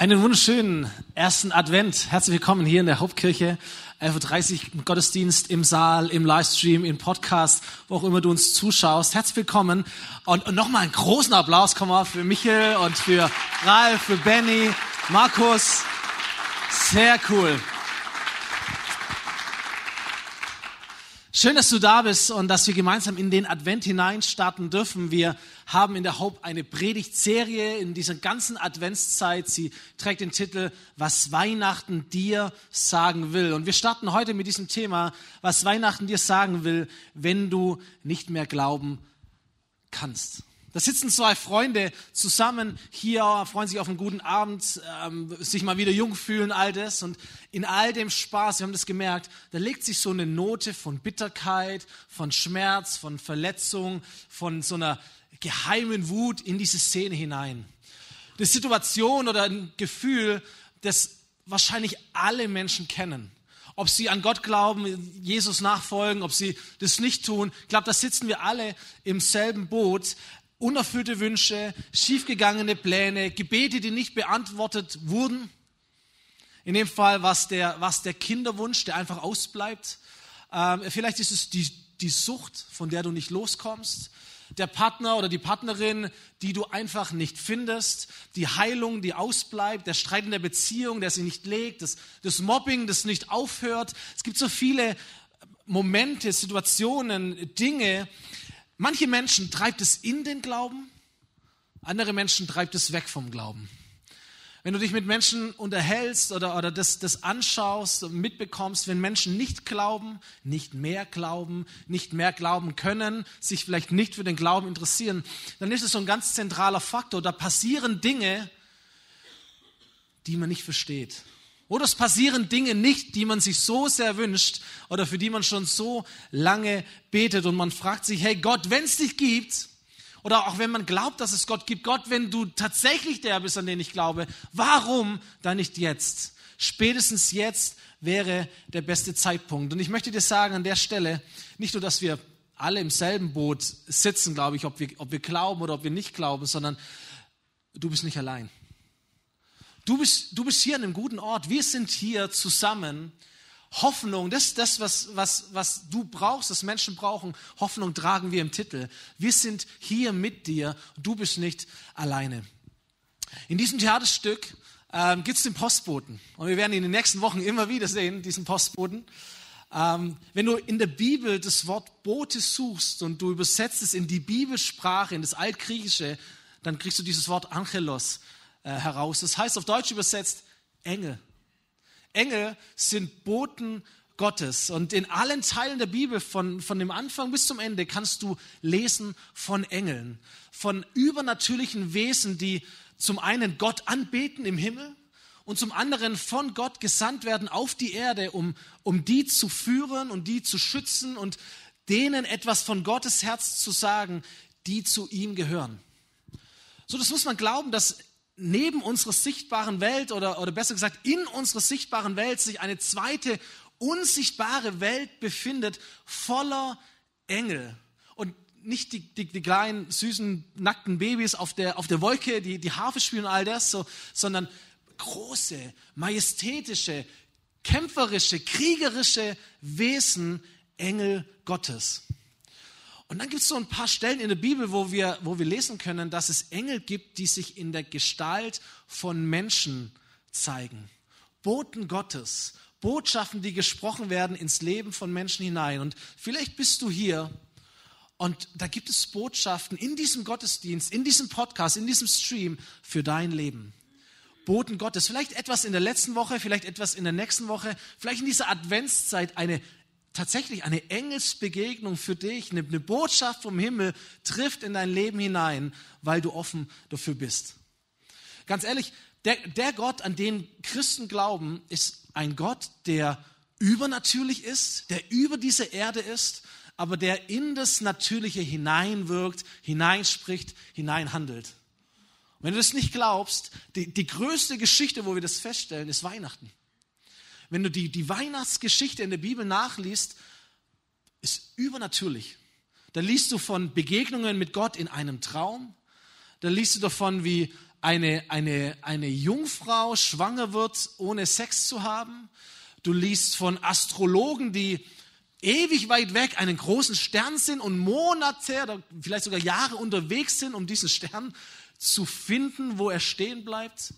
Einen wunderschönen ersten Advent. Herzlich willkommen hier in der Hauptkirche. 11.30 Uhr Gottesdienst, im Saal, im Livestream, im Podcast, wo auch immer du uns zuschaust. Herzlich willkommen. Und, und nochmal einen großen Applaus komm mal für Michael und für Ralf, für Benny, Markus. Sehr cool. Schön, dass du da bist und dass wir gemeinsam in den Advent hinein starten dürfen. Wir haben in der Haupt eine Predigtserie in dieser ganzen Adventszeit. Sie trägt den Titel Was Weihnachten dir sagen will. Und wir starten heute mit diesem Thema, was Weihnachten dir sagen will, wenn du nicht mehr glauben kannst. Da sitzen zwei Freunde zusammen hier, freuen sich auf einen guten Abend, ähm, sich mal wieder jung fühlen, all das. Und in all dem Spaß, wir haben das gemerkt, da legt sich so eine Note von Bitterkeit, von Schmerz, von Verletzung, von so einer geheimen Wut in diese Szene hinein. Eine Situation oder ein Gefühl, das wahrscheinlich alle Menschen kennen ob sie an Gott glauben, Jesus nachfolgen, ob sie das nicht tun. Ich glaube, da sitzen wir alle im selben Boot unerfüllte Wünsche, schiefgegangene Pläne, Gebete, die nicht beantwortet wurden. In dem Fall was der, was der Kinderwunsch, der einfach ausbleibt. Ähm, vielleicht ist es die, die Sucht, von der du nicht loskommst. Der Partner oder die Partnerin, die du einfach nicht findest. Die Heilung, die ausbleibt. Der Streit in der Beziehung, der sich nicht legt. Das, das Mobbing, das nicht aufhört. Es gibt so viele Momente, Situationen, Dinge, Manche Menschen treibt es in den Glauben, andere Menschen treibt es weg vom Glauben. Wenn du dich mit Menschen unterhältst oder, oder das, das anschaust und mitbekommst, wenn Menschen nicht glauben, nicht mehr glauben, nicht mehr glauben können, sich vielleicht nicht für den Glauben interessieren, dann ist es so ein ganz zentraler Faktor. Da passieren Dinge, die man nicht versteht. Oder es passieren Dinge nicht, die man sich so sehr wünscht oder für die man schon so lange betet und man fragt sich, hey Gott, wenn es dich gibt, oder auch wenn man glaubt, dass es Gott gibt, Gott, wenn du tatsächlich der bist, an den ich glaube, warum dann nicht jetzt? Spätestens jetzt wäre der beste Zeitpunkt. Und ich möchte dir sagen an der Stelle, nicht nur, dass wir alle im selben Boot sitzen, glaube ich, ob wir, ob wir glauben oder ob wir nicht glauben, sondern du bist nicht allein. Du bist, du bist hier an einem guten Ort. Wir sind hier zusammen. Hoffnung, das ist das, was, was, was du brauchst, was Menschen brauchen. Hoffnung tragen wir im Titel. Wir sind hier mit dir. Du bist nicht alleine. In diesem Theaterstück ähm, gibt es den Postboten. Und wir werden ihn in den nächsten Wochen immer wieder sehen, diesen Postboten. Ähm, wenn du in der Bibel das Wort Bote suchst und du übersetzt es in die Bibelsprache, in das Altgriechische, dann kriegst du dieses Wort Angelos äh, heraus. Das heißt auf Deutsch übersetzt Engel. Engel sind Boten Gottes. Und in allen Teilen der Bibel, von, von dem Anfang bis zum Ende, kannst du lesen von Engeln, von übernatürlichen Wesen, die zum einen Gott anbeten im Himmel und zum anderen von Gott gesandt werden auf die Erde, um, um die zu führen und die zu schützen und denen etwas von Gottes Herz zu sagen, die zu ihm gehören. So, das muss man glauben, dass neben unserer sichtbaren Welt oder, oder besser gesagt in unserer sichtbaren Welt sich eine zweite unsichtbare Welt befindet, voller Engel. Und nicht die, die, die kleinen, süßen, nackten Babys auf der, auf der Wolke, die, die Harfe spielen und all das, so, sondern große, majestätische, kämpferische, kriegerische Wesen, Engel Gottes. Und dann gibt es so ein paar Stellen in der Bibel, wo wir, wo wir lesen können, dass es Engel gibt, die sich in der Gestalt von Menschen zeigen. Boten Gottes, Botschaften, die gesprochen werden ins Leben von Menschen hinein. Und vielleicht bist du hier und da gibt es Botschaften in diesem Gottesdienst, in diesem Podcast, in diesem Stream für dein Leben. Boten Gottes. Vielleicht etwas in der letzten Woche, vielleicht etwas in der nächsten Woche, vielleicht in dieser Adventszeit eine tatsächlich eine Engelsbegegnung für dich, eine, eine Botschaft vom Himmel trifft in dein Leben hinein, weil du offen dafür bist. Ganz ehrlich, der, der Gott, an den Christen glauben, ist ein Gott, der übernatürlich ist, der über diese Erde ist, aber der in das Natürliche hineinwirkt, hineinspricht, hineinhandelt. Und wenn du das nicht glaubst, die, die größte Geschichte, wo wir das feststellen, ist Weihnachten. Wenn du die, die Weihnachtsgeschichte in der Bibel nachliest, ist übernatürlich. Da liest du von Begegnungen mit Gott in einem Traum. Da liest du davon, wie eine, eine, eine Jungfrau schwanger wird, ohne Sex zu haben. Du liest von Astrologen, die ewig weit weg einen großen Stern sind und Monate oder vielleicht sogar Jahre unterwegs sind, um diesen Stern zu finden, wo er stehen bleibt.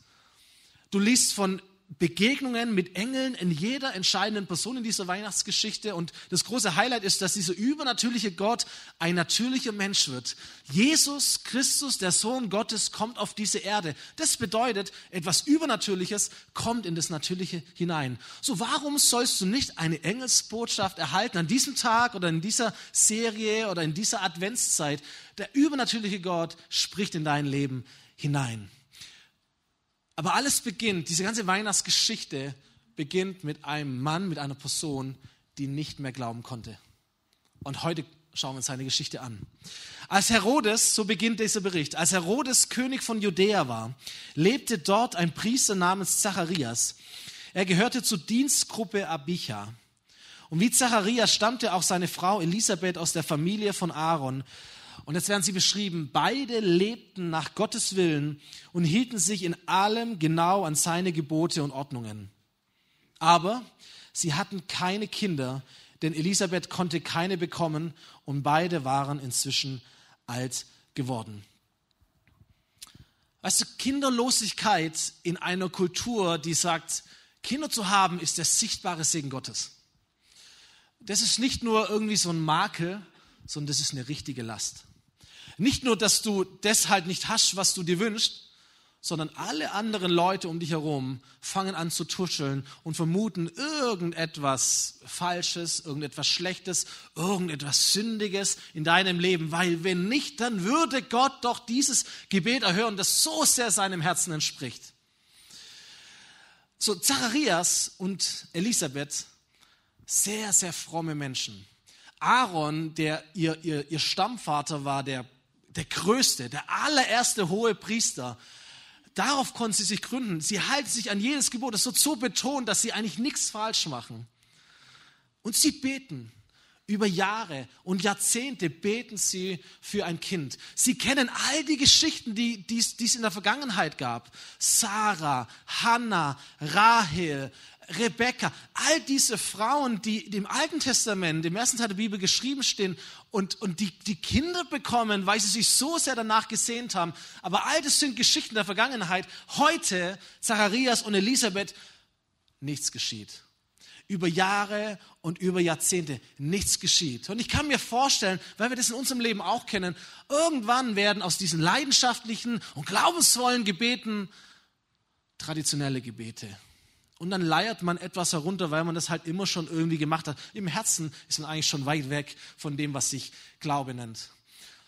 Du liest von Begegnungen mit Engeln in jeder entscheidenden Person in dieser Weihnachtsgeschichte. Und das große Highlight ist, dass dieser übernatürliche Gott ein natürlicher Mensch wird. Jesus Christus, der Sohn Gottes, kommt auf diese Erde. Das bedeutet, etwas Übernatürliches kommt in das Natürliche hinein. So, warum sollst du nicht eine Engelsbotschaft erhalten an diesem Tag oder in dieser Serie oder in dieser Adventszeit? Der übernatürliche Gott spricht in dein Leben hinein. Aber alles beginnt, diese ganze Weihnachtsgeschichte beginnt mit einem Mann, mit einer Person, die nicht mehr glauben konnte. Und heute schauen wir uns seine Geschichte an. Als Herodes, so beginnt dieser Bericht, als Herodes König von Judäa war, lebte dort ein Priester namens Zacharias. Er gehörte zur Dienstgruppe Abicha. Und wie Zacharias stammte auch seine Frau Elisabeth aus der Familie von Aaron. Und jetzt werden sie beschrieben, beide lebten nach Gottes Willen und hielten sich in allem genau an seine Gebote und Ordnungen. Aber sie hatten keine Kinder, denn Elisabeth konnte keine bekommen und beide waren inzwischen alt geworden. Weißt du, Kinderlosigkeit in einer Kultur, die sagt, Kinder zu haben, ist der sichtbare Segen Gottes. Das ist nicht nur irgendwie so ein Makel, sondern das ist eine richtige Last. Nicht nur, dass du deshalb nicht hast, was du dir wünschst, sondern alle anderen Leute um dich herum fangen an zu tuscheln und vermuten irgendetwas Falsches, irgendetwas Schlechtes, irgendetwas Sündiges in deinem Leben, weil wenn nicht, dann würde Gott doch dieses Gebet erhören, das so sehr seinem Herzen entspricht. So, Zacharias und Elisabeth, sehr, sehr fromme Menschen. Aaron, der ihr, ihr, ihr Stammvater war, der der größte, der allererste hohe Priester. Darauf konnten sie sich gründen. Sie halten sich an jedes Gebot. Das wird so betont, dass sie eigentlich nichts falsch machen. Und sie beten. Über Jahre und Jahrzehnte beten sie für ein Kind. Sie kennen all die Geschichten, die, die, es in der Vergangenheit gab. Sarah, Hannah, Rahel, Rebekka, all diese Frauen, die im Alten Testament, im ersten Teil der Bibel geschrieben stehen und, und die, die Kinder bekommen, weil sie sich so sehr danach gesehnt haben. Aber all das sind Geschichten der Vergangenheit. Heute, Zacharias und Elisabeth, nichts geschieht. Über Jahre und über Jahrzehnte nichts geschieht. Und ich kann mir vorstellen, weil wir das in unserem Leben auch kennen, irgendwann werden aus diesen leidenschaftlichen und glaubensvollen Gebeten traditionelle Gebete. Und dann leiert man etwas herunter, weil man das halt immer schon irgendwie gemacht hat. Im Herzen ist man eigentlich schon weit weg von dem, was sich Glaube nennt.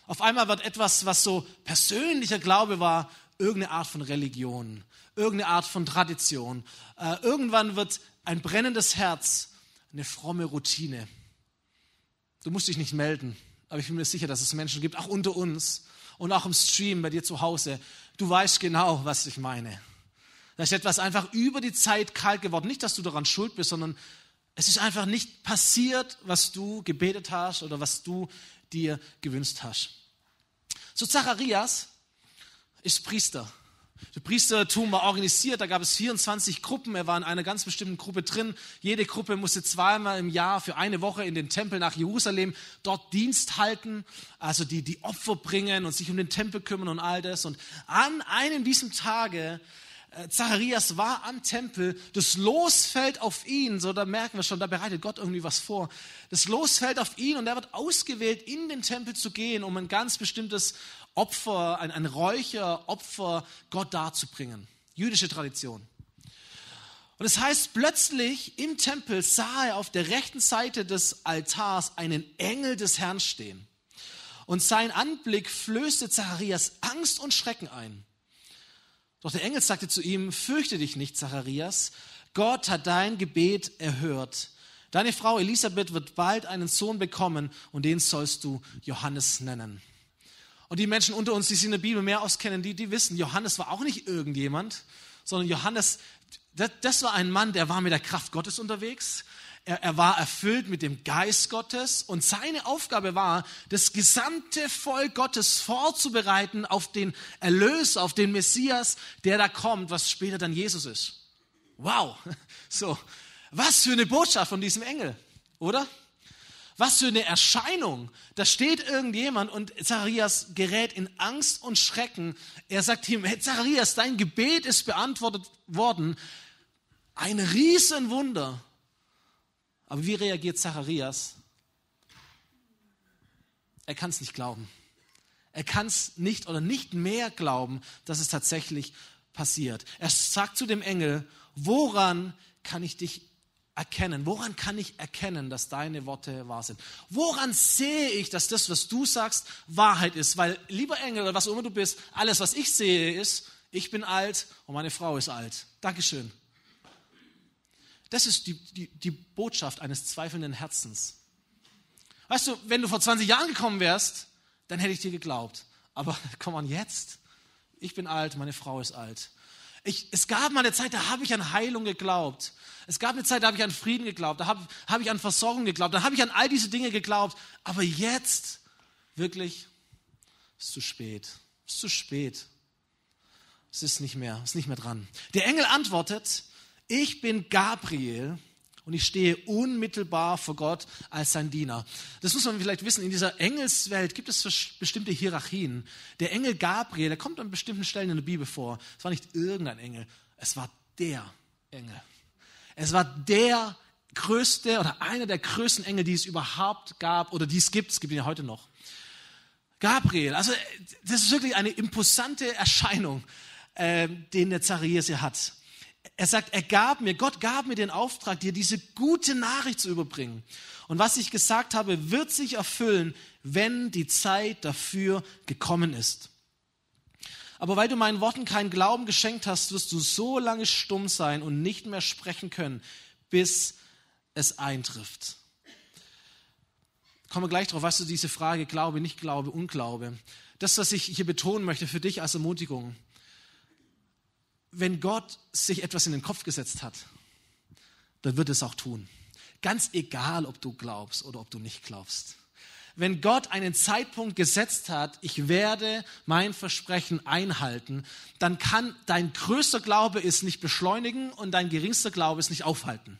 Auf einmal wird etwas, was so persönlicher Glaube war, irgendeine Art von Religion, irgendeine Art von Tradition. Äh, irgendwann wird ein brennendes Herz eine fromme Routine. Du musst dich nicht melden, aber ich bin mir sicher, dass es Menschen gibt, auch unter uns und auch im Stream bei dir zu Hause. Du weißt genau, was ich meine. Da ist etwas einfach über die Zeit kalt geworden. Nicht, dass du daran schuld bist, sondern es ist einfach nicht passiert, was du gebetet hast oder was du dir gewünscht hast. So Zacharias ist Priester. Der Priestertum war organisiert, da gab es 24 Gruppen, er war in einer ganz bestimmten Gruppe drin. Jede Gruppe musste zweimal im Jahr für eine Woche in den Tempel nach Jerusalem dort Dienst halten, also die, die Opfer bringen und sich um den Tempel kümmern und all das. Und an einem diesem Tage Zacharias war am Tempel, das Los fällt auf ihn, so da merken wir schon, da bereitet Gott irgendwie was vor. Das Los fällt auf ihn und er wird ausgewählt, in den Tempel zu gehen, um ein ganz bestimmtes Opfer, ein, ein Räucheropfer Gott darzubringen. Jüdische Tradition. Und es das heißt, plötzlich im Tempel sah er auf der rechten Seite des Altars einen Engel des Herrn stehen. Und sein Anblick flößte Zacharias Angst und Schrecken ein. Doch der Engel sagte zu ihm, fürchte dich nicht, Zacharias, Gott hat dein Gebet erhört. Deine Frau Elisabeth wird bald einen Sohn bekommen und den sollst du Johannes nennen. Und die Menschen unter uns, die sich in der Bibel mehr auskennen, die, die wissen, Johannes war auch nicht irgendjemand, sondern Johannes, das, das war ein Mann, der war mit der Kraft Gottes unterwegs. Er, er war erfüllt mit dem Geist Gottes und seine Aufgabe war, das gesamte Volk Gottes vorzubereiten auf den Erlöser, auf den Messias, der da kommt, was später dann Jesus ist. Wow, so, was für eine Botschaft von diesem Engel, oder? Was für eine Erscheinung. Da steht irgendjemand und Zacharias gerät in Angst und Schrecken. Er sagt ihm, hey Zacharias, dein Gebet ist beantwortet worden. Ein Riesenwunder. Aber wie reagiert Zacharias? Er kann es nicht glauben. Er kann es nicht oder nicht mehr glauben, dass es tatsächlich passiert. Er sagt zu dem Engel, woran kann ich dich erkennen? Woran kann ich erkennen, dass deine Worte wahr sind? Woran sehe ich, dass das, was du sagst, Wahrheit ist? Weil, lieber Engel, oder was auch immer du bist, alles, was ich sehe, ist, ich bin alt und meine Frau ist alt. Dankeschön. Das ist die, die, die Botschaft eines zweifelnden Herzens. Weißt du, wenn du vor 20 Jahren gekommen wärst, dann hätte ich dir geglaubt. Aber komm an jetzt. Ich bin alt, meine Frau ist alt. Ich, es gab mal eine Zeit, da habe ich an Heilung geglaubt. Es gab eine Zeit, da habe ich an Frieden geglaubt, da habe, habe ich an Versorgung geglaubt, da habe ich an all diese Dinge geglaubt. Aber jetzt, wirklich, ist zu spät. Ist zu spät. Es ist nicht mehr, ist nicht mehr dran. Der Engel antwortet, ich bin Gabriel und ich stehe unmittelbar vor Gott als sein Diener. Das muss man vielleicht wissen, in dieser Engelswelt gibt es bestimmte Hierarchien. Der Engel Gabriel, der kommt an bestimmten Stellen in der Bibel vor. Es war nicht irgendein Engel, es war der Engel. Es war der größte oder einer der größten Engel, die es überhaupt gab oder die es gibt. Es gibt ihn ja heute noch. Gabriel, also das ist wirklich eine imposante Erscheinung, äh, den der Zacharias hier hat. Er sagt, er gab mir, Gott gab mir den Auftrag, dir diese gute Nachricht zu überbringen. Und was ich gesagt habe, wird sich erfüllen, wenn die Zeit dafür gekommen ist. Aber weil du meinen Worten keinen Glauben geschenkt hast, wirst du so lange stumm sein und nicht mehr sprechen können, bis es eintrifft. Kommen wir gleich drauf, weißt du, diese Frage Glaube, nicht Glaube, Unglaube. Das, was ich hier betonen möchte für dich als Ermutigung. Wenn Gott sich etwas in den Kopf gesetzt hat, dann wird es auch tun. Ganz egal, ob du glaubst oder ob du nicht glaubst wenn Gott einen Zeitpunkt gesetzt hat, ich werde mein Versprechen einhalten, dann kann dein größter Glaube es nicht beschleunigen und dein geringster Glaube es nicht aufhalten.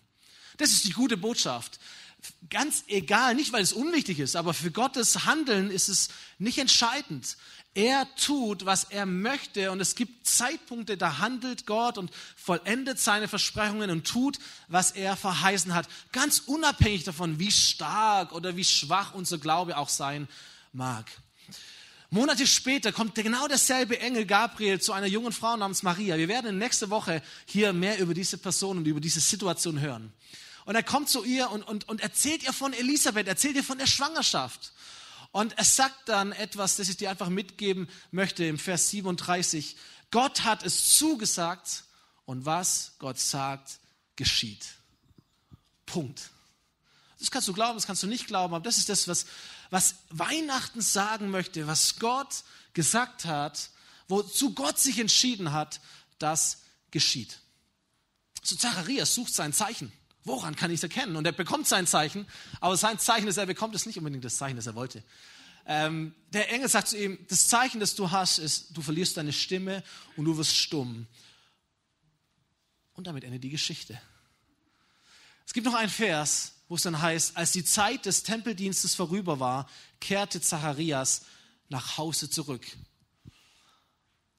Das ist die gute Botschaft. Ganz egal, nicht weil es unwichtig ist, aber für Gottes Handeln ist es nicht entscheidend. Er tut, was er möchte und es gibt Zeitpunkte, da handelt Gott und vollendet seine Versprechungen und tut, was er verheißen hat. Ganz unabhängig davon, wie stark oder wie schwach unser Glaube auch sein mag. Monate später kommt genau derselbe Engel Gabriel zu einer jungen Frau namens Maria. Wir werden nächste Woche hier mehr über diese Person und über diese Situation hören. Und er kommt zu ihr und, und, und erzählt ihr von Elisabeth, erzählt ihr von der Schwangerschaft. Und er sagt dann etwas, das ich dir einfach mitgeben möchte im Vers 37. Gott hat es zugesagt und was Gott sagt, geschieht. Punkt. Das kannst du glauben, das kannst du nicht glauben, aber das ist das, was, was Weihnachten sagen möchte, was Gott gesagt hat, wozu Gott sich entschieden hat, das geschieht. So Zacharias sucht sein Zeichen. Woran kann ich es erkennen? Und er bekommt sein Zeichen, aber sein Zeichen, das er bekommt, ist nicht unbedingt das Zeichen, das er wollte. Ähm, der Engel sagt zu ihm, das Zeichen, das du hast, ist, du verlierst deine Stimme und du wirst stumm. Und damit endet die Geschichte. Es gibt noch einen Vers, wo es dann heißt, als die Zeit des Tempeldienstes vorüber war, kehrte Zacharias nach Hause zurück.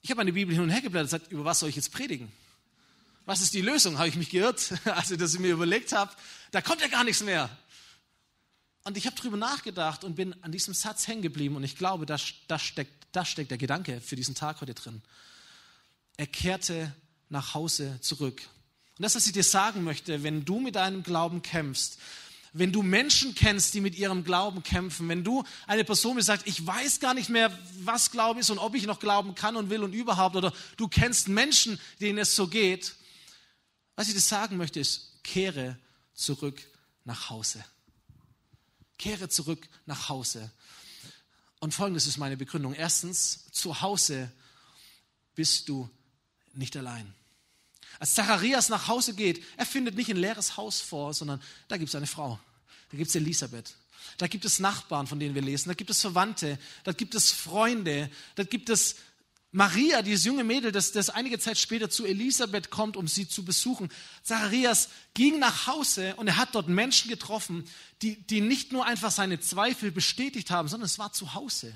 Ich habe meine Bibel hin und her geblättert und gesagt, über was soll ich jetzt predigen? Was ist die Lösung? Habe ich mich geirrt, als ich das mir überlegt habe? Da kommt ja gar nichts mehr. Und ich habe darüber nachgedacht und bin an diesem Satz hängen geblieben und ich glaube, da, da, steckt, da steckt der Gedanke für diesen Tag heute drin. Er kehrte nach Hause zurück. Und das, was ich dir sagen möchte, wenn du mit deinem Glauben kämpfst, wenn du Menschen kennst, die mit ihrem Glauben kämpfen, wenn du eine Person bist, sagt, ich weiß gar nicht mehr, was Glaube ist und ob ich noch glauben kann und will und überhaupt, oder du kennst Menschen, denen es so geht, was ich dir sagen möchte, ist, kehre zurück nach Hause. Kehre zurück nach Hause. Und folgendes ist meine Begründung. Erstens, zu Hause bist du nicht allein. Als Zacharias nach Hause geht, er findet nicht ein leeres Haus vor, sondern da gibt es eine Frau. Da gibt es Elisabeth. Da gibt es Nachbarn, von denen wir lesen. Da gibt es Verwandte. Da gibt es Freunde. Da gibt es Maria, dieses junge Mädel, das, das einige Zeit später zu Elisabeth kommt, um sie zu besuchen. Zacharias ging nach Hause und er hat dort Menschen getroffen, die, die nicht nur einfach seine Zweifel bestätigt haben, sondern es war zu Hause.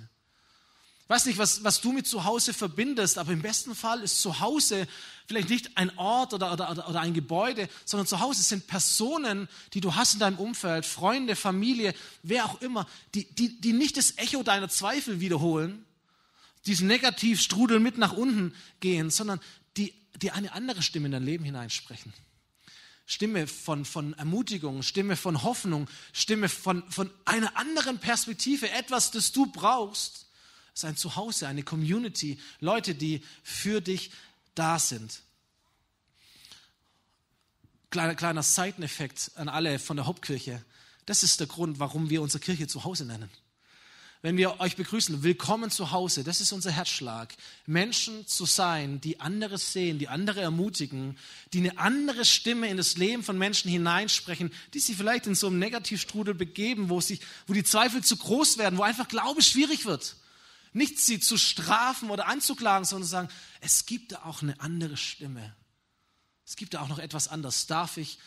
Ich weiß nicht, was, was du mit zu Hause verbindest, aber im besten Fall ist zu Hause vielleicht nicht ein Ort oder, oder, oder ein Gebäude, sondern zu Hause sind Personen, die du hast in deinem Umfeld, Freunde, Familie, wer auch immer, die, die, die nicht das Echo deiner Zweifel wiederholen, diesen Negativstrudel mit nach unten gehen, sondern die, die eine andere Stimme in dein Leben hineinsprechen. Stimme von, von Ermutigung, Stimme von Hoffnung, Stimme von, von einer anderen Perspektive, etwas, das du brauchst, ist ein Zuhause, eine Community, Leute, die für dich da sind. Kleiner, kleiner Seiteneffekt an alle von der Hauptkirche. Das ist der Grund, warum wir unsere Kirche Zuhause nennen wenn wir euch begrüßen, willkommen zu Hause, das ist unser Herzschlag. Menschen zu sein, die anderes sehen, die andere ermutigen, die eine andere Stimme in das Leben von Menschen hineinsprechen, die sich vielleicht in so einem Negativstrudel begeben, wo, sich, wo die Zweifel zu groß werden, wo einfach Glaube schwierig wird. Nicht sie zu strafen oder anzuklagen, sondern zu sagen, es gibt da auch eine andere Stimme. Es gibt da auch noch etwas anderes. Darf ich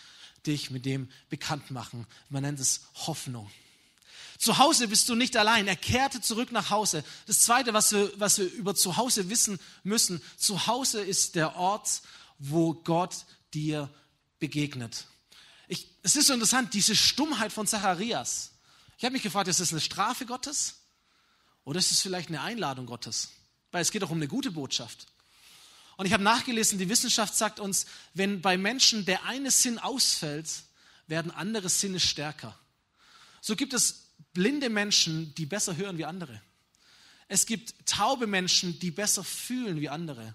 dich mit dem bekannt machen? Man nennt es Hoffnung. Zu Hause bist du nicht allein. Er kehrte zurück nach Hause. Das Zweite, was wir, was wir über zu Hause wissen müssen, zu Hause ist der Ort, wo Gott dir begegnet. Ich, es ist so interessant, diese Stummheit von Zacharias. Ich habe mich gefragt, ist das eine Strafe Gottes oder ist es vielleicht eine Einladung Gottes? Weil es geht doch um eine gute Botschaft. Und ich habe nachgelesen, die Wissenschaft sagt uns, wenn bei Menschen der eine Sinn ausfällt, werden andere Sinne stärker. So gibt es blinde Menschen, die besser hören wie andere. Es gibt taube Menschen, die besser fühlen wie andere.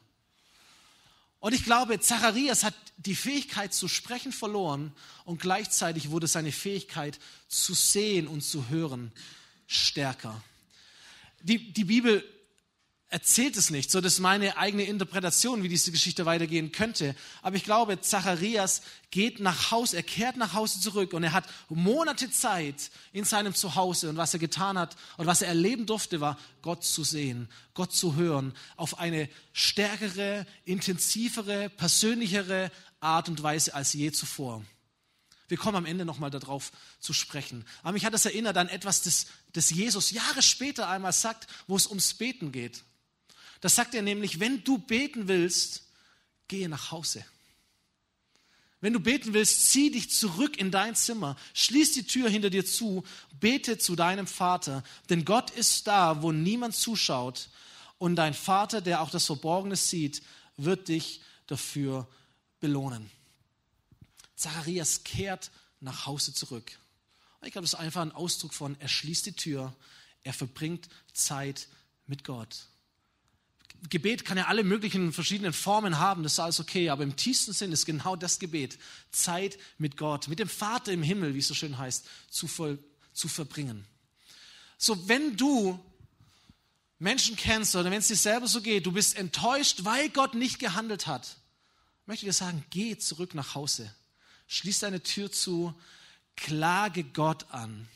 Und ich glaube, Zacharias hat die Fähigkeit zu sprechen verloren und gleichzeitig wurde seine Fähigkeit zu sehen und zu hören stärker. Die, die Bibel erzählt es nicht. So, das ist meine eigene Interpretation, wie diese Geschichte weitergehen könnte. Aber ich glaube, Zacharias geht nach Hause, er kehrt nach Hause zurück und er hat Monate Zeit in seinem Zuhause und was er getan hat und was er erleben durfte, war Gott zu sehen, Gott zu hören, auf eine stärkere, intensivere, persönlichere Art und Weise als je zuvor. Wir kommen am Ende nochmal darauf zu sprechen. Aber mich hat das erinnert an etwas, das, das Jesus Jahre später einmal sagt, wo es ums Beten geht. Das sagt er nämlich, wenn du beten willst, gehe nach Hause. Wenn du beten willst, zieh dich zurück in dein Zimmer, schließ die Tür hinter dir zu, bete zu deinem Vater, denn Gott ist da, wo niemand zuschaut, und dein Vater, der auch das Verborgene sieht, wird dich dafür belohnen. Zacharias kehrt nach Hause zurück. Ich glaube, das ist einfach ein Ausdruck von, er schließt die Tür, er verbringt Zeit mit Gott. Gebet kann ja alle möglichen verschiedenen Formen haben, das ist alles okay, aber im tiefsten Sinn ist genau das Gebet, Zeit mit Gott, mit dem Vater im Himmel, wie es so schön heißt, zu, voll, zu verbringen. So, wenn du Menschen kennst oder wenn es dir selber so geht, du bist enttäuscht, weil Gott nicht gehandelt hat, möchte ich dir sagen, geh zurück nach Hause, schließ deine Tür zu, klage Gott an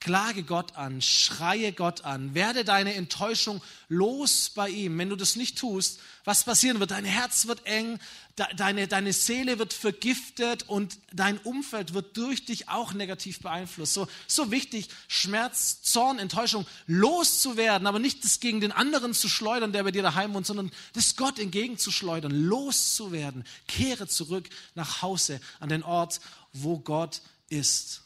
Klage Gott an, schreie Gott an, werde deine Enttäuschung los bei ihm. Wenn du das nicht tust, was passieren wird? Dein Herz wird eng, deine, deine Seele wird vergiftet und dein Umfeld wird durch dich auch negativ beeinflusst. So, so wichtig, Schmerz, Zorn, Enttäuschung loszuwerden, aber nicht das gegen den anderen zu schleudern, der bei dir daheim wohnt, sondern das Gott entgegenzuschleudern, loszuwerden. Kehre zurück nach Hause an den Ort, wo Gott ist.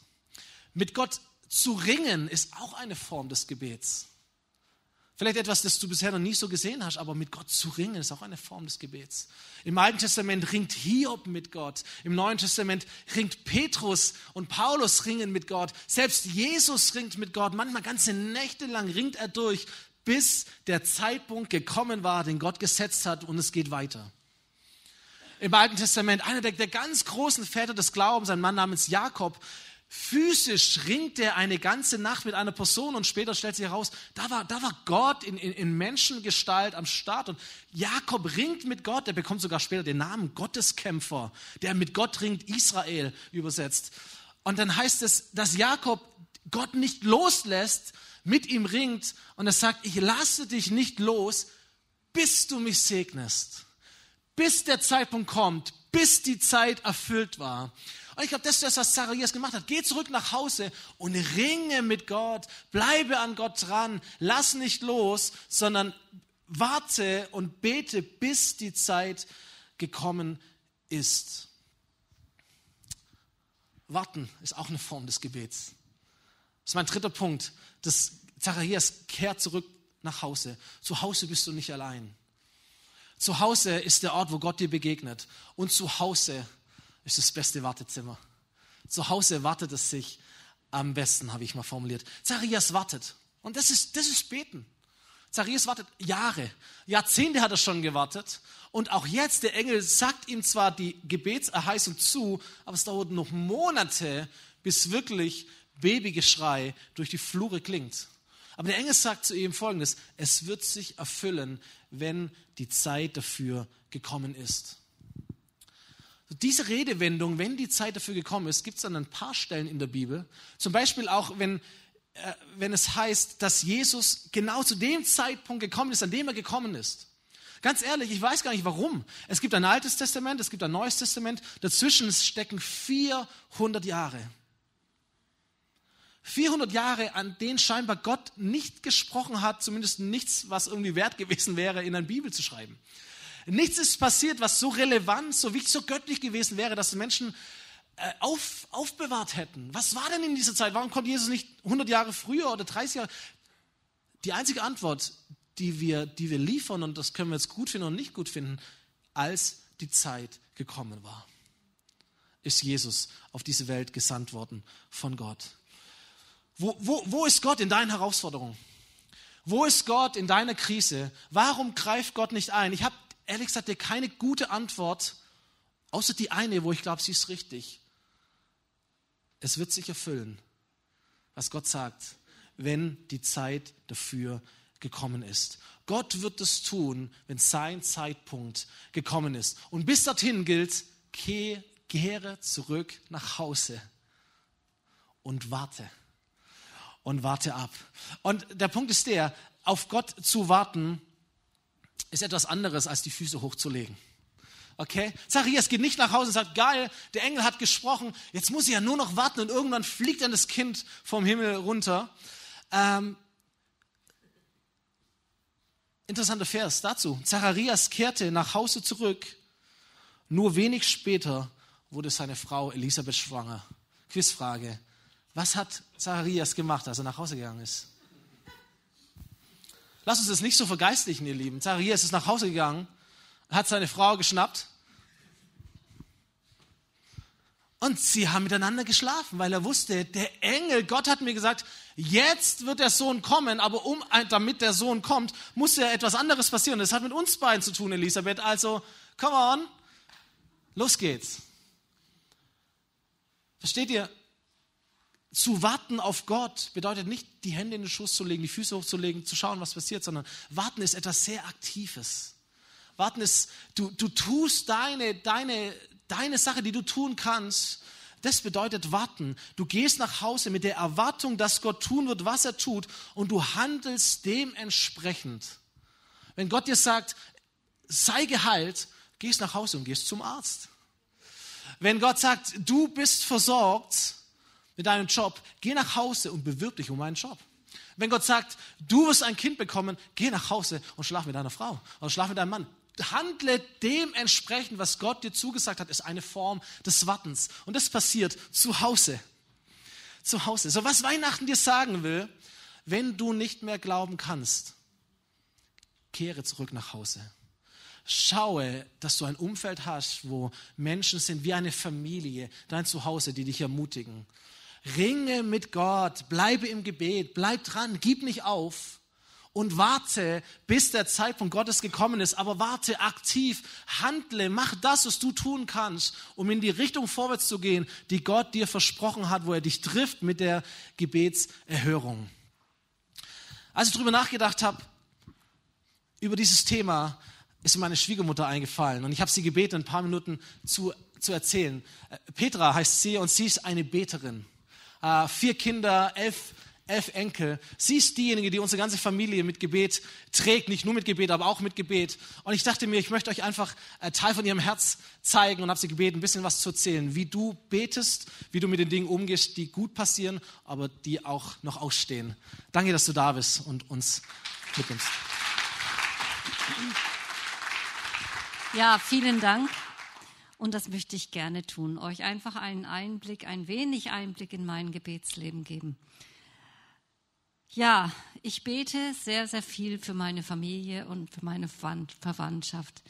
Mit Gott zu ringen ist auch eine Form des Gebets. Vielleicht etwas, das du bisher noch nie so gesehen hast, aber mit Gott zu ringen ist auch eine Form des Gebets. Im Alten Testament ringt Hiob mit Gott. Im Neuen Testament ringt Petrus und Paulus ringen mit Gott. Selbst Jesus ringt mit Gott. Manchmal ganze Nächte lang ringt er durch, bis der Zeitpunkt gekommen war, den Gott gesetzt hat und es geht weiter. Im Alten Testament, einer der, der ganz großen Väter des Glaubens, ein Mann namens Jakob, Physisch ringt er eine ganze Nacht mit einer Person und später stellt sich heraus, da war, da war Gott in, in, in Menschengestalt am Start und Jakob ringt mit Gott, er bekommt sogar später den Namen Gotteskämpfer, der mit Gott ringt, Israel übersetzt. Und dann heißt es, dass Jakob Gott nicht loslässt, mit ihm ringt und er sagt, ich lasse dich nicht los, bis du mich segnest, bis der Zeitpunkt kommt, bis die Zeit erfüllt war. Und ich glaube, das ist das, was Zacharias gemacht hat. Geh zurück nach Hause und ringe mit Gott, bleibe an Gott dran, lass nicht los, sondern warte und bete, bis die Zeit gekommen ist. Warten ist auch eine Form des Gebets. Das ist mein dritter Punkt. Das Zacharias kehrt zurück nach Hause. Zu Hause bist du nicht allein. Zu Hause ist der Ort, wo Gott dir begegnet. Und zu Hause ist das beste Wartezimmer. Zu Hause wartet es sich am besten, habe ich mal formuliert. Zacharias wartet. Und das ist, das ist Beten. Zacharias wartet Jahre, Jahrzehnte hat er schon gewartet. Und auch jetzt, der Engel sagt ihm zwar die Gebetserheißung zu, aber es dauert noch Monate, bis wirklich Babygeschrei durch die Flure klingt. Aber der Engel sagt zu ihm folgendes, es wird sich erfüllen, wenn die Zeit dafür gekommen ist. Diese Redewendung, wenn die Zeit dafür gekommen ist, gibt es an ein paar Stellen in der Bibel. Zum Beispiel auch, wenn, äh, wenn es heißt, dass Jesus genau zu dem Zeitpunkt gekommen ist, an dem er gekommen ist. Ganz ehrlich, ich weiß gar nicht warum. Es gibt ein altes Testament, es gibt ein neues Testament. Dazwischen stecken 400 Jahre. 400 Jahre, an denen scheinbar Gott nicht gesprochen hat, zumindest nichts, was irgendwie wert gewesen wäre, in eine Bibel zu schreiben. Nichts ist passiert, was so relevant, so wichtig, so göttlich gewesen wäre, dass Menschen äh, auf, aufbewahrt hätten. Was war denn in dieser Zeit? Warum kommt Jesus nicht 100 Jahre früher oder 30 Jahre? Die einzige Antwort, die wir, die wir liefern, und das können wir jetzt gut finden und nicht gut finden, als die Zeit gekommen war, ist Jesus auf diese Welt gesandt worden von Gott. Wo, wo, wo ist Gott in deinen Herausforderungen? Wo ist Gott in deiner Krise? Warum greift Gott nicht ein? Ich habe ehrlich gesagt dir keine gute Antwort, außer die eine, wo ich glaube, sie ist richtig. Es wird sich erfüllen, was Gott sagt, wenn die Zeit dafür gekommen ist. Gott wird es tun, wenn sein Zeitpunkt gekommen ist. Und bis dorthin gilt, kehre zurück nach Hause und warte. Und warte ab. Und der Punkt ist der, auf Gott zu warten, ist etwas anderes, als die Füße hochzulegen. Okay? Zacharias geht nicht nach Hause und sagt, geil, der Engel hat gesprochen, jetzt muss ich ja nur noch warten und irgendwann fliegt dann das Kind vom Himmel runter. Ähm, interessanter Vers dazu. Zacharias kehrte nach Hause zurück. Nur wenig später wurde seine Frau Elisabeth schwanger. Quizfrage. Was hat Zacharias gemacht, als er nach Hause gegangen ist? Lass uns das nicht so vergeistlichen, ihr Lieben. Zacharias ist nach Hause gegangen, hat seine Frau geschnappt und sie haben miteinander geschlafen, weil er wusste, der Engel, Gott hat mir gesagt, jetzt wird der Sohn kommen, aber um, damit der Sohn kommt, muss ja etwas anderes passieren. Das hat mit uns beiden zu tun, Elisabeth. Also, come on, los geht's. Versteht ihr? Zu warten auf Gott bedeutet nicht, die Hände in den Schoß zu legen, die Füße hochzulegen, zu schauen, was passiert, sondern warten ist etwas sehr Aktives. Warten ist, du, du tust deine, deine, deine Sache, die du tun kannst. Das bedeutet warten. Du gehst nach Hause mit der Erwartung, dass Gott tun wird, was er tut, und du handelst dementsprechend. Wenn Gott dir sagt, sei geheilt, gehst nach Hause und gehst zum Arzt. Wenn Gott sagt, du bist versorgt, mit deinem Job, geh nach Hause und bewirb dich um einen Job. Wenn Gott sagt, du wirst ein Kind bekommen, geh nach Hause und schlaf mit deiner Frau oder schlaf mit deinem Mann. Handle dementsprechend, was Gott dir zugesagt hat, ist eine Form des Wartens. Und das passiert zu Hause. Zu Hause. So was Weihnachten dir sagen will, wenn du nicht mehr glauben kannst, kehre zurück nach Hause. Schaue, dass du ein Umfeld hast, wo Menschen sind wie eine Familie, dein Zuhause, die dich ermutigen. Ringe mit Gott, bleibe im Gebet, bleib dran, gib nicht auf und warte, bis der Zeitpunkt Gottes gekommen ist. Aber warte aktiv, handle, mach das, was du tun kannst, um in die Richtung vorwärts zu gehen, die Gott dir versprochen hat, wo er dich trifft mit der Gebetserhörung. Als ich darüber nachgedacht habe, über dieses Thema, ist mir meine Schwiegermutter eingefallen und ich habe sie gebeten, ein paar Minuten zu, zu erzählen. Äh, Petra heißt sie und sie ist eine Beterin. Äh, vier Kinder, elf elf Enkel. Sie ist diejenige, die unsere ganze Familie mit Gebet trägt, nicht nur mit Gebet, aber auch mit Gebet. Und ich dachte mir, ich möchte euch einfach äh, Teil von ihrem Herz zeigen und habe sie gebeten, ein bisschen was zu erzählen, wie du betest, wie du mit den Dingen umgehst, die gut passieren, aber die auch noch ausstehen. Danke, dass du da bist und uns mitnimmst. Ja, vielen Dank. Und das möchte ich gerne tun, euch einfach einen Einblick, ein wenig Einblick in mein Gebetsleben geben. Ja, ich bete sehr, sehr viel für meine Familie und für meine Verwandtschaft.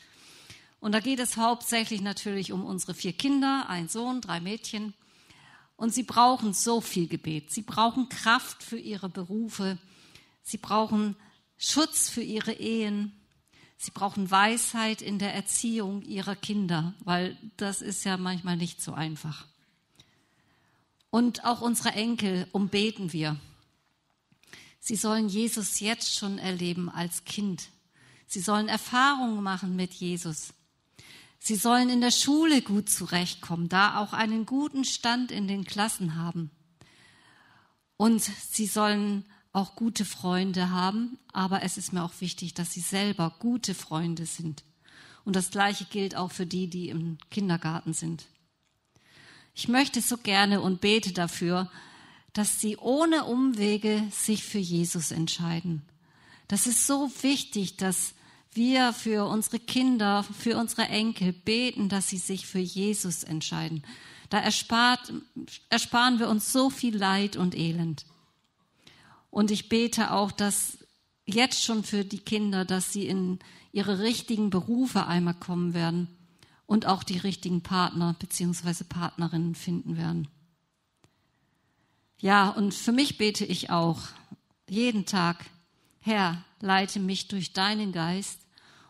Und da geht es hauptsächlich natürlich um unsere vier Kinder, ein Sohn, drei Mädchen. Und sie brauchen so viel Gebet. Sie brauchen Kraft für ihre Berufe. Sie brauchen Schutz für ihre Ehen. Sie brauchen Weisheit in der Erziehung ihrer Kinder, weil das ist ja manchmal nicht so einfach. Und auch unsere Enkel umbeten wir. Sie sollen Jesus jetzt schon erleben als Kind. Sie sollen Erfahrungen machen mit Jesus. Sie sollen in der Schule gut zurechtkommen, da auch einen guten Stand in den Klassen haben. Und sie sollen auch gute Freunde haben, aber es ist mir auch wichtig, dass sie selber gute Freunde sind. Und das Gleiche gilt auch für die, die im Kindergarten sind. Ich möchte so gerne und bete dafür, dass sie ohne Umwege sich für Jesus entscheiden. Das ist so wichtig, dass wir für unsere Kinder, für unsere Enkel beten, dass sie sich für Jesus entscheiden. Da erspart, ersparen wir uns so viel Leid und Elend. Und ich bete auch, dass jetzt schon für die Kinder, dass sie in ihre richtigen Berufe einmal kommen werden und auch die richtigen Partner bzw. Partnerinnen finden werden. Ja, und für mich bete ich auch jeden Tag, Herr, leite mich durch deinen Geist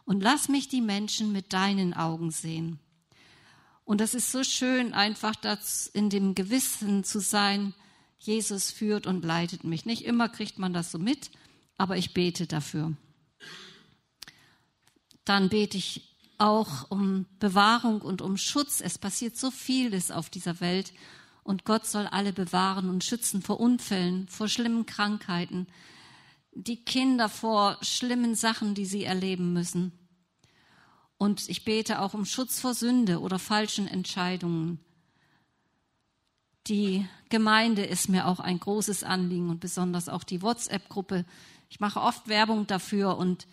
und lass mich die Menschen mit deinen Augen sehen. Und das ist so schön, einfach das in dem Gewissen zu sein, Jesus führt und leitet mich. Nicht immer kriegt man das so mit, aber ich bete dafür. Dann bete ich auch um Bewahrung und um Schutz. Es passiert so vieles auf dieser Welt und Gott soll alle bewahren und schützen vor Unfällen, vor schlimmen Krankheiten, die Kinder vor schlimmen Sachen, die sie erleben müssen. Und ich bete auch um Schutz vor Sünde oder falschen Entscheidungen. Die Gemeinde ist mir auch ein großes Anliegen und besonders auch die WhatsApp-Gruppe. Ich mache oft Werbung dafür und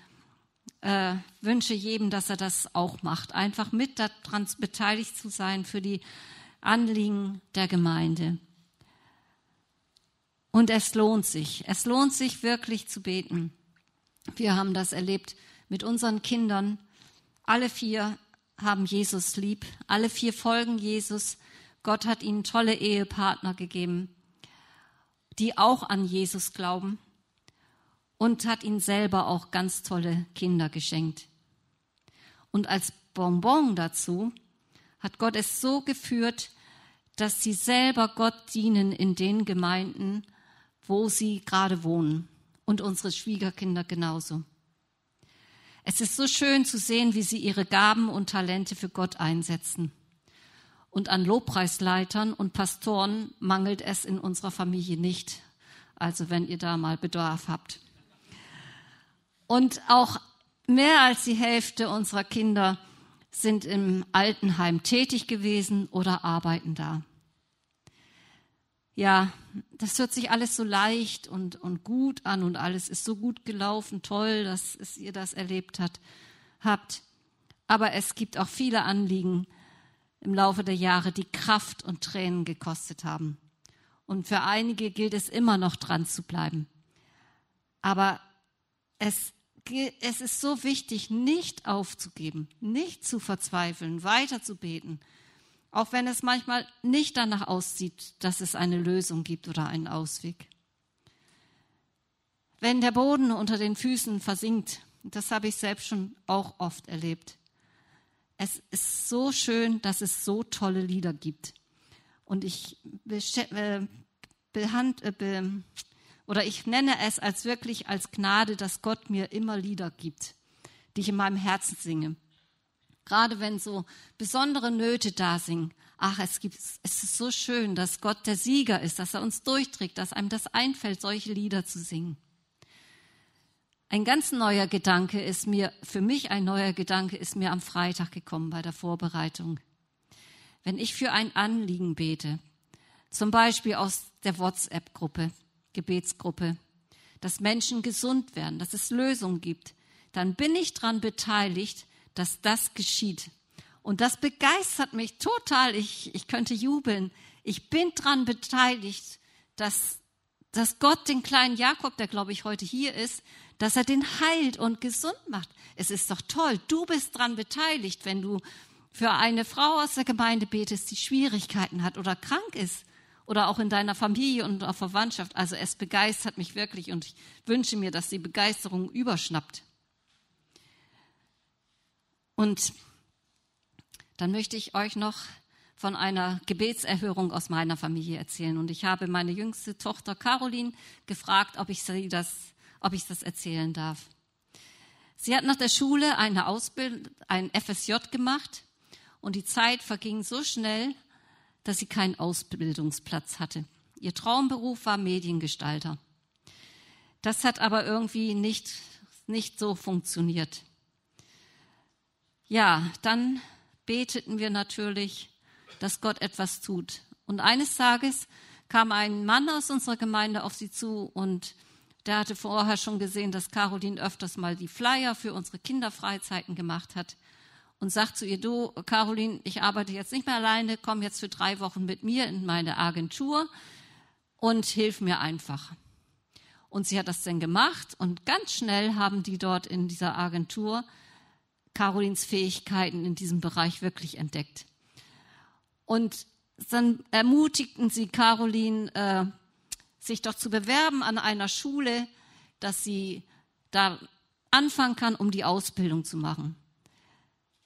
äh, wünsche jedem, dass er das auch macht. Einfach mit daran beteiligt zu sein für die Anliegen der Gemeinde. Und es lohnt sich. Es lohnt sich wirklich zu beten. Wir haben das erlebt mit unseren Kindern. Alle vier haben Jesus lieb. Alle vier folgen Jesus. Gott hat ihnen tolle Ehepartner gegeben, die auch an Jesus glauben und hat ihnen selber auch ganz tolle Kinder geschenkt. Und als Bonbon dazu hat Gott es so geführt, dass sie selber Gott dienen in den Gemeinden, wo sie gerade wohnen und unsere Schwiegerkinder genauso. Es ist so schön zu sehen, wie sie ihre Gaben und Talente für Gott einsetzen. Und an Lobpreisleitern und Pastoren mangelt es in unserer Familie nicht. Also wenn ihr da mal Bedarf habt. Und auch mehr als die Hälfte unserer Kinder sind im Altenheim tätig gewesen oder arbeiten da. Ja, das hört sich alles so leicht und, und gut an und alles ist so gut gelaufen, toll, dass es ihr das erlebt hat, habt. Aber es gibt auch viele Anliegen im Laufe der Jahre, die Kraft und Tränen gekostet haben. Und für einige gilt es immer noch dran zu bleiben. Aber es es ist so wichtig, nicht aufzugeben, nicht zu verzweifeln, weiter zu beten, auch wenn es manchmal nicht danach aussieht, dass es eine Lösung gibt oder einen Ausweg. wenn der Boden unter den Füßen versinkt. Das habe ich selbst schon auch oft erlebt. Es ist so schön, dass es so tolle Lieder gibt. Und ich äh, behand, äh, oder ich nenne es als wirklich als Gnade, dass Gott mir immer Lieder gibt, die ich in meinem Herzen singe. Gerade wenn so besondere Nöte da sind. Ach, es gibt, es ist so schön, dass Gott der Sieger ist, dass er uns durchträgt, dass einem das einfällt, solche Lieder zu singen. Ein ganz neuer Gedanke ist mir, für mich ein neuer Gedanke ist mir am Freitag gekommen bei der Vorbereitung. Wenn ich für ein Anliegen bete, zum Beispiel aus der WhatsApp-Gruppe, Gebetsgruppe, dass Menschen gesund werden, dass es Lösungen gibt, dann bin ich daran beteiligt, dass das geschieht. Und das begeistert mich total. Ich, ich könnte jubeln. Ich bin daran beteiligt, dass, dass Gott den kleinen Jakob, der glaube ich heute hier ist, dass er den heilt und gesund macht. Es ist doch toll. Du bist daran beteiligt, wenn du für eine Frau aus der Gemeinde betest, die Schwierigkeiten hat oder krank ist oder auch in deiner Familie und auf Verwandtschaft. Also es begeistert mich wirklich und ich wünsche mir, dass die Begeisterung überschnappt. Und dann möchte ich euch noch von einer Gebetserhörung aus meiner Familie erzählen. Und ich habe meine jüngste Tochter Caroline gefragt, ob ich sie das ob ich das erzählen darf. Sie hat nach der Schule eine Ausbildung, ein FSJ gemacht und die Zeit verging so schnell, dass sie keinen Ausbildungsplatz hatte. Ihr Traumberuf war Mediengestalter. Das hat aber irgendwie nicht, nicht so funktioniert. Ja, dann beteten wir natürlich, dass Gott etwas tut. Und eines Tages kam ein Mann aus unserer Gemeinde auf sie zu und der hatte vorher schon gesehen, dass Caroline öfters mal die Flyer für unsere Kinderfreizeiten gemacht hat und sagt zu ihr, du, Caroline, ich arbeite jetzt nicht mehr alleine, komm jetzt für drei Wochen mit mir in meine Agentur und hilf mir einfach. Und sie hat das dann gemacht und ganz schnell haben die dort in dieser Agentur Carolins Fähigkeiten in diesem Bereich wirklich entdeckt. Und dann ermutigten sie Caroline, äh, sich doch zu bewerben an einer Schule, dass sie da anfangen kann, um die Ausbildung zu machen.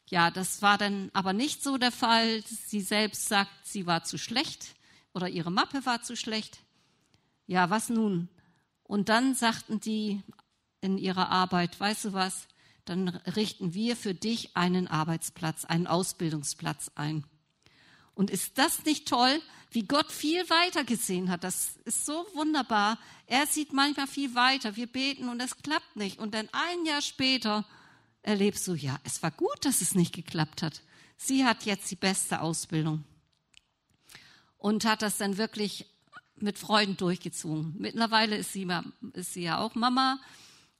Ja, das war dann aber nicht so der Fall. Sie selbst sagt, sie war zu schlecht oder ihre Mappe war zu schlecht. Ja, was nun? Und dann sagten die in ihrer Arbeit, weißt du was, dann richten wir für dich einen Arbeitsplatz, einen Ausbildungsplatz ein. Und ist das nicht toll, wie Gott viel weiter gesehen hat? Das ist so wunderbar. Er sieht manchmal viel weiter. Wir beten und es klappt nicht. Und dann ein Jahr später erlebst du, ja, es war gut, dass es nicht geklappt hat. Sie hat jetzt die beste Ausbildung und hat das dann wirklich mit Freuden durchgezogen. Mittlerweile ist sie, ist sie ja auch Mama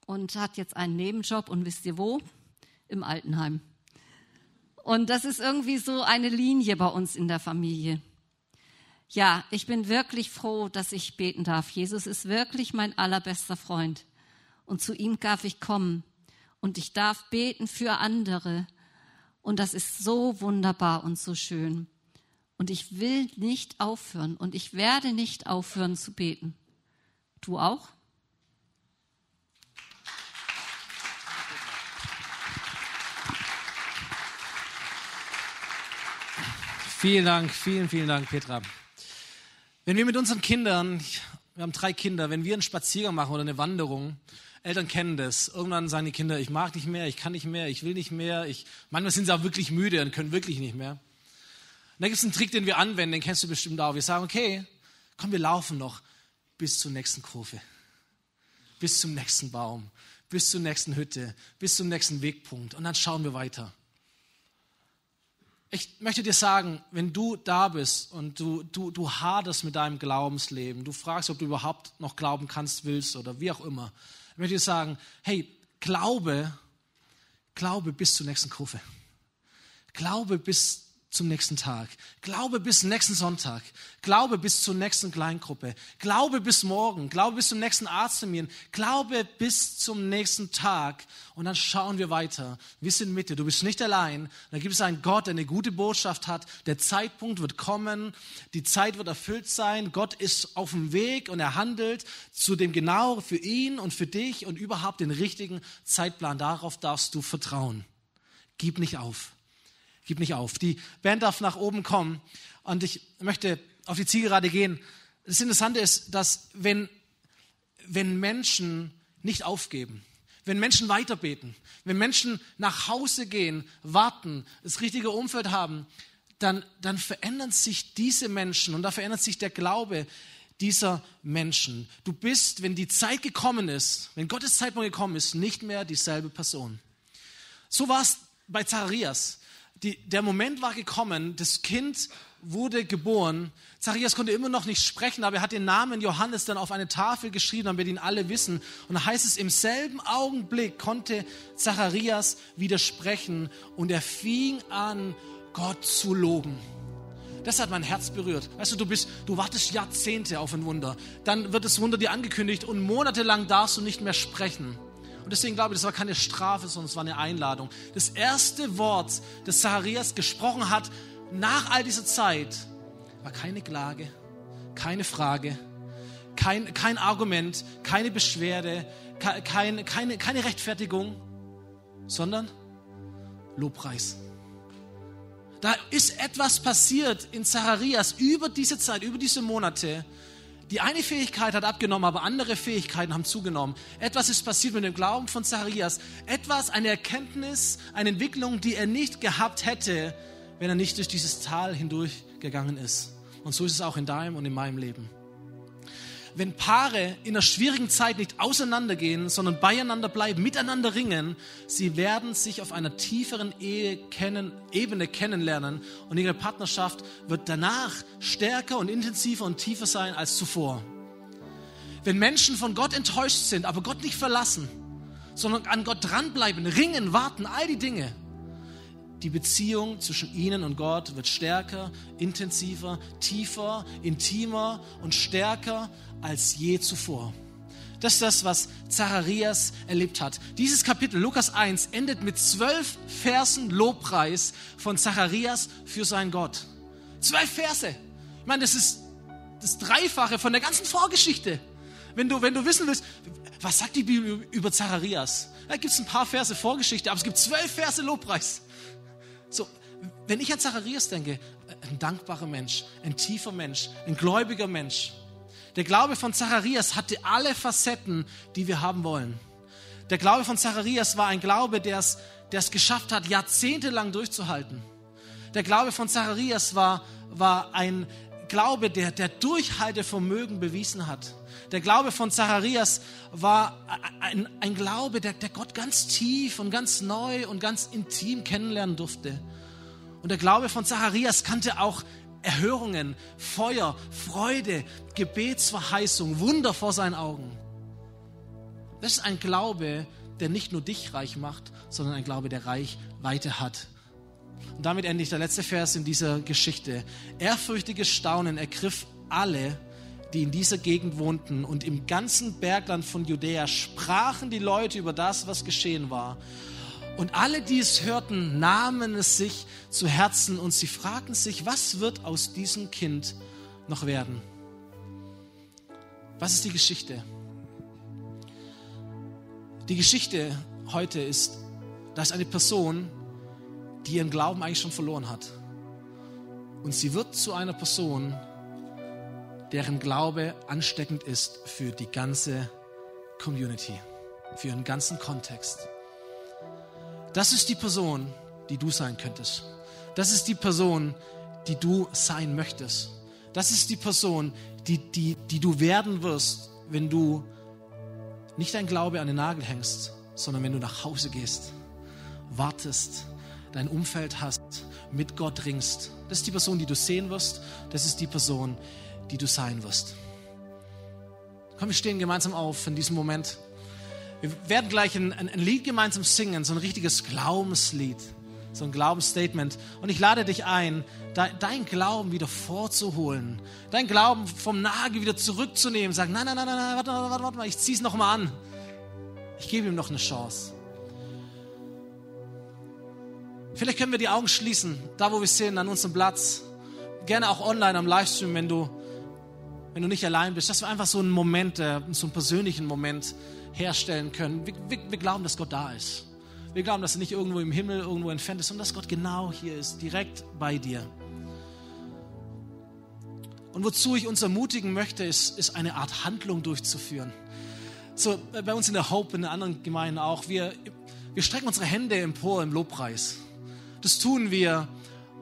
und hat jetzt einen Nebenjob und wisst ihr wo? Im Altenheim. Und das ist irgendwie so eine Linie bei uns in der Familie. Ja, ich bin wirklich froh, dass ich beten darf. Jesus ist wirklich mein allerbester Freund. Und zu ihm darf ich kommen. Und ich darf beten für andere. Und das ist so wunderbar und so schön. Und ich will nicht aufhören. Und ich werde nicht aufhören zu beten. Du auch? Vielen Dank, vielen, vielen Dank, Petra. Wenn wir mit unseren Kindern, wir haben drei Kinder, wenn wir einen Spaziergang machen oder eine Wanderung, Eltern kennen das. Irgendwann sagen die Kinder, ich mag nicht mehr, ich kann nicht mehr, ich will nicht mehr. Ich, manchmal sind sie auch wirklich müde und können wirklich nicht mehr. Und da gibt es einen Trick, den wir anwenden, den kennst du bestimmt auch. Wir sagen, okay, komm, wir laufen noch bis zur nächsten Kurve, bis zum nächsten Baum, bis zur nächsten Hütte, bis zum nächsten Wegpunkt und dann schauen wir weiter ich möchte dir sagen, wenn du da bist und du, du, du haderst mit deinem Glaubensleben, du fragst, ob du überhaupt noch glauben kannst, willst oder wie auch immer, ich möchte dir sagen, hey, glaube, glaube bis zur nächsten Kurve. Glaube bis zum nächsten Tag. Glaube bis nächsten Sonntag. Glaube bis zur nächsten Kleingruppe. Glaube bis morgen. Glaube bis zum nächsten Arzttermin. Glaube bis zum nächsten Tag. Und dann schauen wir weiter. Wir sind Mitte. Du bist nicht allein. Da gibt es einen Gott, der eine gute Botschaft hat. Der Zeitpunkt wird kommen. Die Zeit wird erfüllt sein. Gott ist auf dem Weg und er handelt zu dem genau für ihn und für dich und überhaupt den richtigen Zeitplan. Darauf darfst du vertrauen. Gib nicht auf. Gib nicht auf. Die Band darf nach oben kommen und ich möchte auf die Zielgerade gehen. Das Interessante ist, dass wenn, wenn Menschen nicht aufgeben, wenn Menschen weiterbeten, wenn Menschen nach Hause gehen, warten, das richtige Umfeld haben, dann, dann verändern sich diese Menschen und da verändert sich der Glaube dieser Menschen. Du bist, wenn die Zeit gekommen ist, wenn Gottes Zeitpunkt gekommen ist, nicht mehr dieselbe Person. So war es bei Zacharias die, der Moment war gekommen, das Kind wurde geboren. Zacharias konnte immer noch nicht sprechen, aber er hat den Namen Johannes dann auf eine Tafel geschrieben, damit ihn alle wissen. Und da heißt es, im selben Augenblick konnte Zacharias widersprechen und er fing an, Gott zu loben. Das hat mein Herz berührt. Weißt du, du bist, du wartest Jahrzehnte auf ein Wunder. Dann wird das Wunder dir angekündigt und monatelang darfst du nicht mehr sprechen. Und deswegen glaube ich, das war keine Strafe, sondern es war eine Einladung. Das erste Wort, das Zacharias gesprochen hat nach all dieser Zeit, war keine Klage, keine Frage, kein, kein Argument, keine Beschwerde, kein, keine, keine Rechtfertigung, sondern Lobpreis. Da ist etwas passiert in Zacharias über diese Zeit, über diese Monate, die eine Fähigkeit hat abgenommen, aber andere Fähigkeiten haben zugenommen. Etwas ist passiert mit dem Glauben von Zacharias. Etwas, eine Erkenntnis, eine Entwicklung, die er nicht gehabt hätte, wenn er nicht durch dieses Tal hindurchgegangen ist. Und so ist es auch in deinem und in meinem Leben wenn Paare in einer schwierigen Zeit nicht auseinandergehen, sondern beieinander bleiben, miteinander ringen, sie werden sich auf einer tieferen Ehe kennen, Ebene kennenlernen und ihre Partnerschaft wird danach stärker und intensiver und tiefer sein als zuvor. Wenn Menschen von Gott enttäuscht sind, aber Gott nicht verlassen, sondern an Gott dranbleiben, ringen, warten, all die Dinge, die Beziehung zwischen ihnen und Gott wird stärker, intensiver, tiefer, intimer und stärker als je zuvor. Das ist das, was Zacharias erlebt hat. Dieses Kapitel, Lukas 1, endet mit zwölf Versen Lobpreis von Zacharias für seinen Gott. Zwölf Verse. Ich meine, das ist das Dreifache von der ganzen Vorgeschichte. Wenn du, wenn du wissen willst, was sagt die Bibel über Zacharias? Da gibt es ein paar Verse Vorgeschichte, aber es gibt zwölf Verse Lobpreis. So, wenn ich an Zacharias denke, ein dankbarer Mensch, ein tiefer Mensch, ein gläubiger Mensch. Der Glaube von Zacharias hatte alle Facetten, die wir haben wollen. Der Glaube von Zacharias war ein Glaube, der es, der es geschafft hat, jahrzehntelang durchzuhalten. Der Glaube von Zacharias war, war ein Glaube, der, der Durchhaltevermögen bewiesen hat. Der Glaube von Zacharias war ein, ein Glaube, der, der Gott ganz tief und ganz neu und ganz intim kennenlernen durfte. Und der Glaube von Zacharias kannte auch Erhörungen, Feuer, Freude, Gebetsverheißung, Wunder vor seinen Augen. Das ist ein Glaube, der nicht nur dich reich macht, sondern ein Glaube, der Reichweite hat. Und damit endet der letzte Vers in dieser Geschichte. Ehrfürchtiges Staunen ergriff alle, die in dieser Gegend wohnten und im ganzen Bergland von Judäa sprachen die Leute über das, was geschehen war. Und alle, die es hörten, nahmen es sich zu Herzen und sie fragten sich, was wird aus diesem Kind noch werden? Was ist die Geschichte? Die Geschichte heute ist, dass eine Person, die ihren Glauben eigentlich schon verloren hat. Und sie wird zu einer Person, deren Glaube ansteckend ist für die ganze Community, für ihren ganzen Kontext. Das ist die Person, die du sein könntest. Das ist die Person, die du sein möchtest. Das ist die Person, die, die, die du werden wirst, wenn du nicht dein Glaube an den Nagel hängst, sondern wenn du nach Hause gehst, wartest, dein Umfeld hast, mit Gott ringst. Das ist die Person, die du sehen wirst. Das ist die Person, die du sein wirst. Komm, wir stehen gemeinsam auf in diesem Moment. Wir werden gleich ein, ein, ein Lied gemeinsam singen, so ein richtiges Glaubenslied. so ein Glaubensstatement. Und ich lade dich ein, dein Glauben wieder vorzuholen, dein Glauben vom Nagel wieder zurückzunehmen, sagen, nein, nein, nein, nein, warte, warte, warte mal, ich zieh's noch mal an. Ich gebe ihm noch eine Chance. Vielleicht können wir die Augen schließen, da wo wir sind, an unserem Platz. Gerne auch online am Livestream, wenn du, wenn du nicht allein bist, dass wir einfach so einen Moment, äh, so einen persönlichen Moment herstellen können. Wir, wir, wir glauben, dass Gott da ist. Wir glauben, dass er nicht irgendwo im Himmel, irgendwo entfernt ist, sondern dass Gott genau hier ist, direkt bei dir. Und wozu ich uns ermutigen möchte, ist, ist eine Art Handlung durchzuführen. So, bei uns in der Hope, in den anderen Gemeinden auch, wir, wir strecken unsere Hände empor im Lobpreis. Das tun wir,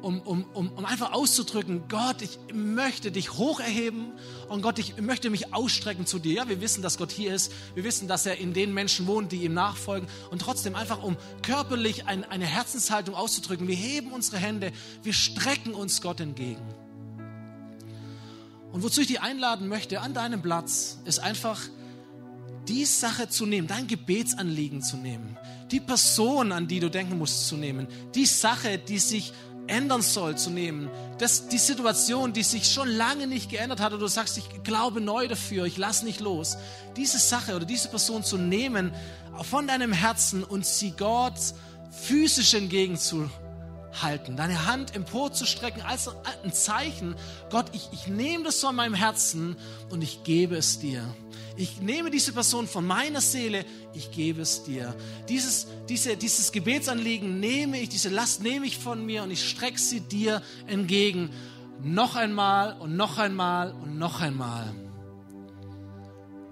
um, um, um, um einfach auszudrücken, Gott, ich möchte dich hoch erheben und Gott, ich möchte mich ausstrecken zu dir. Ja, wir wissen, dass Gott hier ist. Wir wissen, dass er in den Menschen wohnt, die ihm nachfolgen. Und trotzdem einfach, um körperlich ein, eine Herzenshaltung auszudrücken. Wir heben unsere Hände, wir strecken uns Gott entgegen. Und wozu ich dich einladen möchte, an deinem Platz, ist einfach die Sache zu nehmen, dein Gebetsanliegen zu nehmen, die Person, an die du denken musst, zu nehmen, die Sache, die sich ändern soll, zu nehmen. Das, die Situation, die sich schon lange nicht geändert hat, oder du sagst, ich glaube neu dafür, ich lass nicht los. Diese Sache oder diese Person zu nehmen von deinem Herzen und sie Gott physisch entgegenzuhalten, deine Hand emporzustrecken als ein Zeichen, Gott, ich, ich nehme das von meinem Herzen und ich gebe es dir. Ich nehme diese Person von meiner Seele, ich gebe es dir. Dieses, diese, dieses Gebetsanliegen nehme ich, diese Last nehme ich von mir und ich strecke sie dir entgegen. Noch einmal und noch einmal und noch einmal.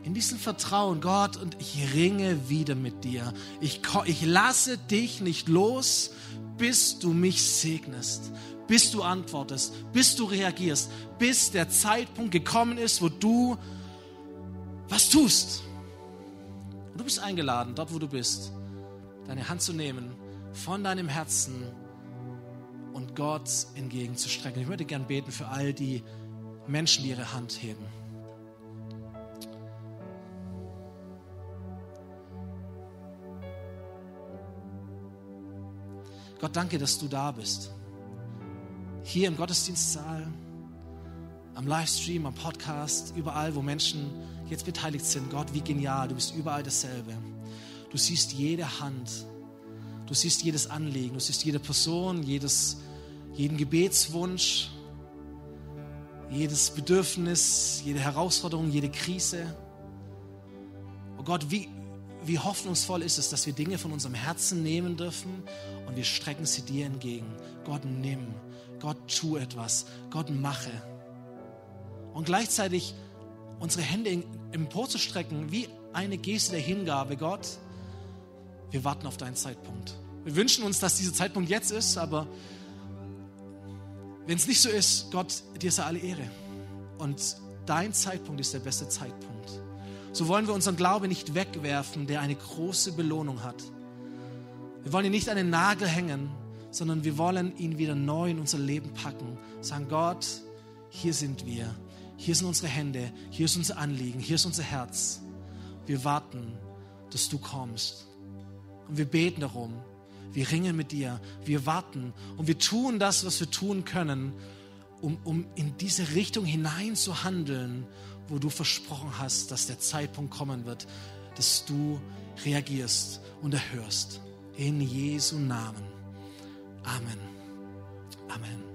In diesem Vertrauen, Gott, und ich ringe wieder mit dir. Ich, ich lasse dich nicht los, bis du mich segnest, bis du antwortest, bis du reagierst, bis der Zeitpunkt gekommen ist, wo du was tust. Und du bist eingeladen, dort wo du bist, deine Hand zu nehmen von deinem Herzen und Gott entgegenzustrecken. Ich würde gern beten für all die Menschen, die ihre Hand heben. Gott, danke, dass du da bist. Hier im Gottesdienstsaal, am Livestream, am Podcast, überall, wo Menschen jetzt beteiligt sind. Gott, wie genial, du bist überall dasselbe. Du siehst jede Hand, du siehst jedes Anliegen, du siehst jede Person, jedes, jeden Gebetswunsch, jedes Bedürfnis, jede Herausforderung, jede Krise. Oh Gott, wie, wie hoffnungsvoll ist es, dass wir Dinge von unserem Herzen nehmen dürfen und wir strecken sie dir entgegen. Gott, nimm. Gott, tu etwas. Gott, mache. Und gleichzeitig unsere Hände emporzustrecken, wie eine Geste der Hingabe, Gott, wir warten auf deinen Zeitpunkt. Wir wünschen uns, dass dieser Zeitpunkt jetzt ist, aber wenn es nicht so ist, Gott, dir sei alle Ehre. Und dein Zeitpunkt ist der beste Zeitpunkt. So wollen wir unseren Glauben nicht wegwerfen, der eine große Belohnung hat. Wir wollen ihn nicht an den Nagel hängen, sondern wir wollen ihn wieder neu in unser Leben packen. Sagen, Gott, hier sind wir. Hier sind unsere Hände, hier ist unser Anliegen, hier ist unser Herz. Wir warten, dass du kommst. Und wir beten darum. Wir ringen mit dir, wir warten und wir tun das, was wir tun können, um, um in diese Richtung hinein zu handeln, wo du versprochen hast, dass der Zeitpunkt kommen wird, dass du reagierst und erhörst. In Jesu Namen. Amen. Amen.